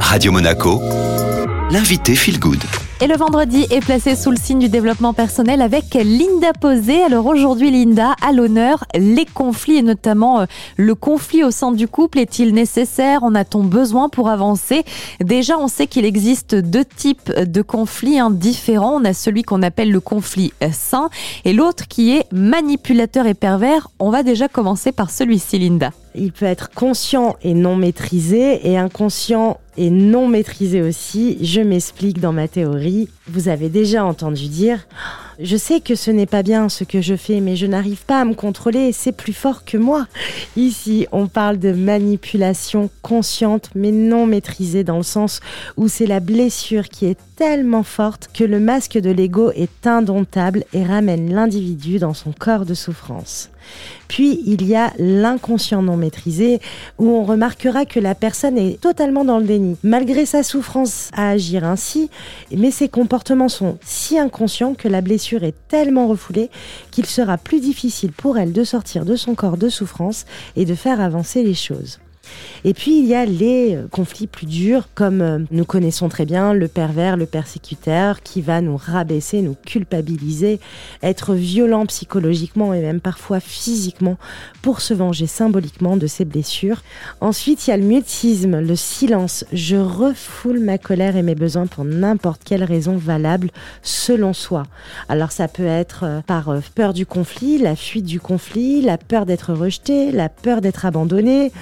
Radio Monaco, l'invité Feel Good. Et le vendredi est placé sous le signe du développement personnel avec Linda Posé. Alors aujourd'hui, Linda, à l'honneur, les conflits et notamment euh, le conflit au sein du couple. Est-il nécessaire? En a-t-on besoin pour avancer? Déjà, on sait qu'il existe deux types de conflits hein, différents. On a celui qu'on appelle le conflit sain et l'autre qui est manipulateur et pervers. On va déjà commencer par celui-ci, Linda. Il peut être conscient et non maîtrisé et inconscient et non maîtrisé aussi. Je m'explique dans ma théorie. Vous avez déjà entendu dire je sais que ce n'est pas bien ce que je fais, mais je n'arrive pas à me contrôler, c'est plus fort que moi. Ici, on parle de manipulation consciente, mais non maîtrisée, dans le sens où c'est la blessure qui est tellement forte que le masque de l'ego est indomptable et ramène l'individu dans son corps de souffrance. Puis il y a l'inconscient non maîtrisé où on remarquera que la personne est totalement dans le déni, malgré sa souffrance à agir ainsi, mais ses comportements sont si inconscients que la blessure est tellement refoulée qu'il sera plus difficile pour elle de sortir de son corps de souffrance et de faire avancer les choses. Et puis il y a les euh, conflits plus durs, comme euh, nous connaissons très bien le pervers, le persécuteur, qui va nous rabaisser, nous culpabiliser, être violent psychologiquement et même parfois physiquement pour se venger symboliquement de ses blessures. Ensuite, il y a le mutisme, le silence. Je refoule ma colère et mes besoins pour n'importe quelle raison valable selon soi. Alors ça peut être euh, par peur du conflit, la fuite du conflit, la peur d'être rejeté, la peur d'être abandonné.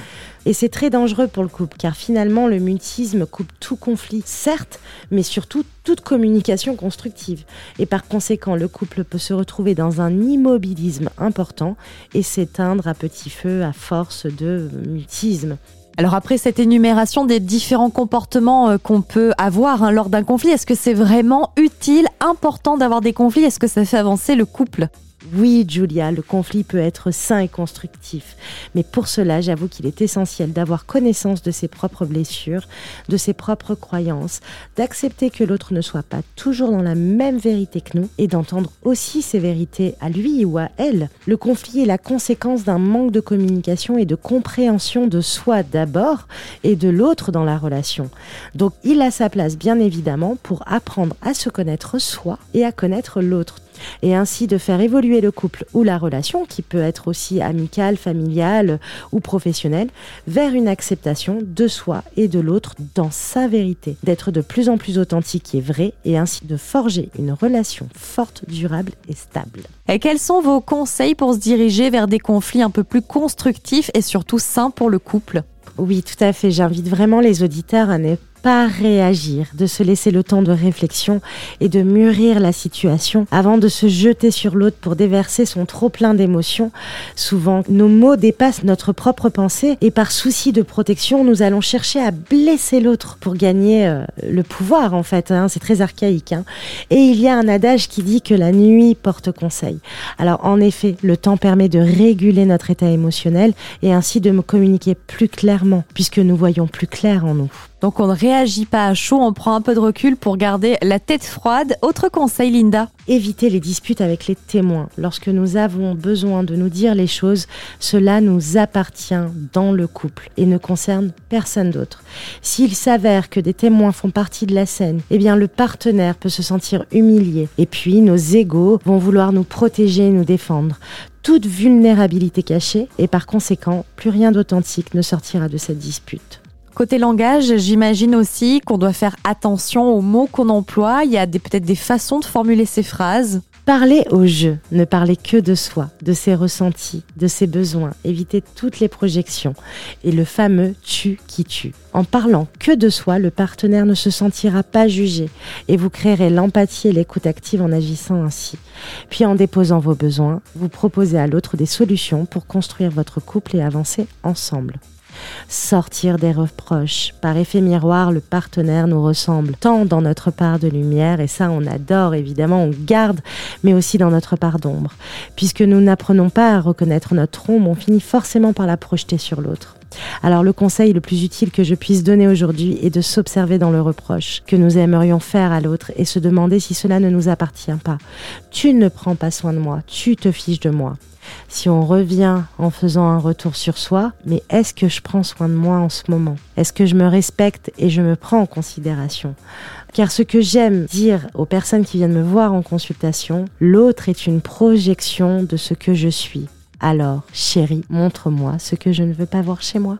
Et c'est très dangereux pour le couple, car finalement, le mutisme coupe tout conflit, certes, mais surtout toute communication constructive. Et par conséquent, le couple peut se retrouver dans un immobilisme important et s'éteindre à petit feu à force de mutisme. Alors après cette énumération des différents comportements euh, qu'on peut avoir hein, lors d'un conflit, est-ce que c'est vraiment utile, important d'avoir des conflits? Est-ce que ça fait avancer le couple? Oui, Julia, le conflit peut être sain et constructif, mais pour cela, j'avoue qu'il est essentiel d'avoir connaissance de ses propres blessures, de ses propres croyances, d'accepter que l'autre ne soit pas toujours dans la même vérité que nous et d'entendre aussi ses vérités à lui ou à elle. Le conflit est la conséquence d'un manque de communication et de compréhension de soi d'abord et de l'autre dans la relation. Donc, il a sa place, bien évidemment, pour apprendre à se connaître soi et à connaître l'autre et ainsi de faire évoluer le couple ou la relation, qui peut être aussi amicale, familiale ou professionnelle, vers une acceptation de soi et de l'autre dans sa vérité, d'être de plus en plus authentique et vrai, et ainsi de forger une relation forte, durable et stable. Et quels sont vos conseils pour se diriger vers des conflits un peu plus constructifs et surtout sains pour le couple? Oui, tout à fait. J'invite vraiment les auditeurs à ne pas réagir, de se laisser le temps de réflexion et de mûrir la situation avant de se jeter sur l'autre pour déverser son trop plein d'émotions. Souvent, nos mots dépassent notre propre pensée et par souci de protection, nous allons chercher à blesser l'autre pour gagner euh, le pouvoir en fait. Hein. C'est très archaïque. Hein. Et il y a un adage qui dit que la nuit porte conseil. Alors en effet, le temps permet de réguler notre état émotionnel et ainsi de me communiquer plus clairement puisque nous voyons plus clair en nous. Donc on ne réagit pas à chaud, on prend un peu de recul pour garder la tête froide. Autre conseil, Linda Éviter les disputes avec les témoins. Lorsque nous avons besoin de nous dire les choses, cela nous appartient dans le couple et ne concerne personne d'autre. S'il s'avère que des témoins font partie de la scène, eh bien le partenaire peut se sentir humilié. Et puis nos égaux vont vouloir nous protéger et nous défendre toute vulnérabilité cachée et par conséquent, plus rien d'authentique ne sortira de cette dispute. Côté langage, j'imagine aussi qu'on doit faire attention aux mots qu'on emploie. Il y a peut-être des façons de formuler ces phrases. Parler au jeu, ne parler que de soi, de ses ressentis, de ses besoins, éviter toutes les projections et le fameux tu qui tue. En parlant que de soi, le partenaire ne se sentira pas jugé et vous créerez l'empathie et l'écoute active en agissant ainsi. Puis en déposant vos besoins, vous proposez à l'autre des solutions pour construire votre couple et avancer ensemble sortir des reproches. Par effet miroir, le partenaire nous ressemble tant dans notre part de lumière, et ça on adore évidemment, on garde, mais aussi dans notre part d'ombre. Puisque nous n'apprenons pas à reconnaître notre ombre, on finit forcément par la projeter sur l'autre. Alors le conseil le plus utile que je puisse donner aujourd'hui est de s'observer dans le reproche que nous aimerions faire à l'autre et se demander si cela ne nous appartient pas. Tu ne prends pas soin de moi, tu te fiches de moi. Si on revient en faisant un retour sur soi, mais est-ce que je prends soin de moi en ce moment? Est-ce que je me respecte et je me prends en considération? Car ce que j'aime dire aux personnes qui viennent me voir en consultation, l'autre est une projection de ce que je suis. Alors, chérie, montre-moi ce que je ne veux pas voir chez moi.